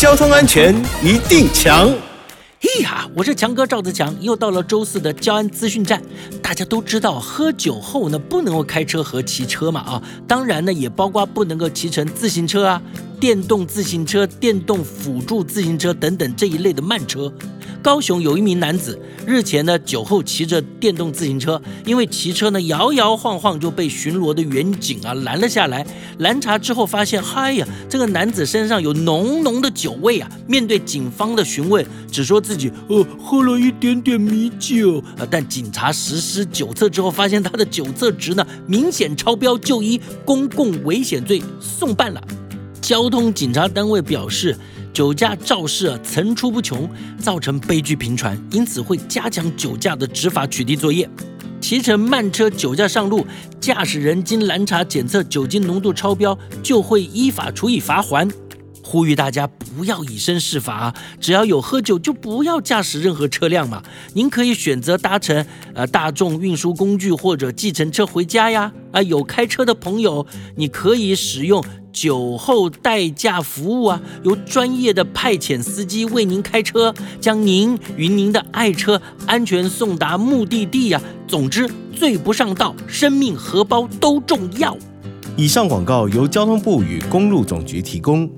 交通安全一定强。嘿呀，我是强哥赵自强，又到了周四的交安资讯站。大家都知道，喝酒后呢不能够开车和骑车嘛啊，当然呢也包括不能够骑乘自行车啊、电动自行车、电动辅助自行车等等这一类的慢车。高雄有一名男子日前呢酒后骑着电动自行车，因为骑车呢摇摇晃晃就被巡逻的远警啊拦了下来。拦查之后发现，嗨呀，这个男子身上有浓浓的酒味啊！面对警方的询问，只说自己呃喝了一点点米酒啊。但警察实施酒测之后，发现他的酒测值呢明显超标，就依公共危险罪送办了。交通警察单位表示。酒驾肇事啊层出不穷，造成悲剧频传，因此会加强酒驾的执法取缔作业。骑乘慢车酒驾上路，驾驶人经拦查检测酒精浓度超标，就会依法处以罚还。呼吁大家不要以身试法，只要有喝酒就不要驾驶任何车辆嘛。您可以选择搭乘呃大众运输工具或者计程车回家呀。啊，有开车的朋友，你可以使用。酒后代驾服务啊，由专业的派遣司机为您开车，将您与您的爱车安全送达目的地呀。总之，醉不上道，生命荷包都重要。以上广告由交通部与公路总局提供。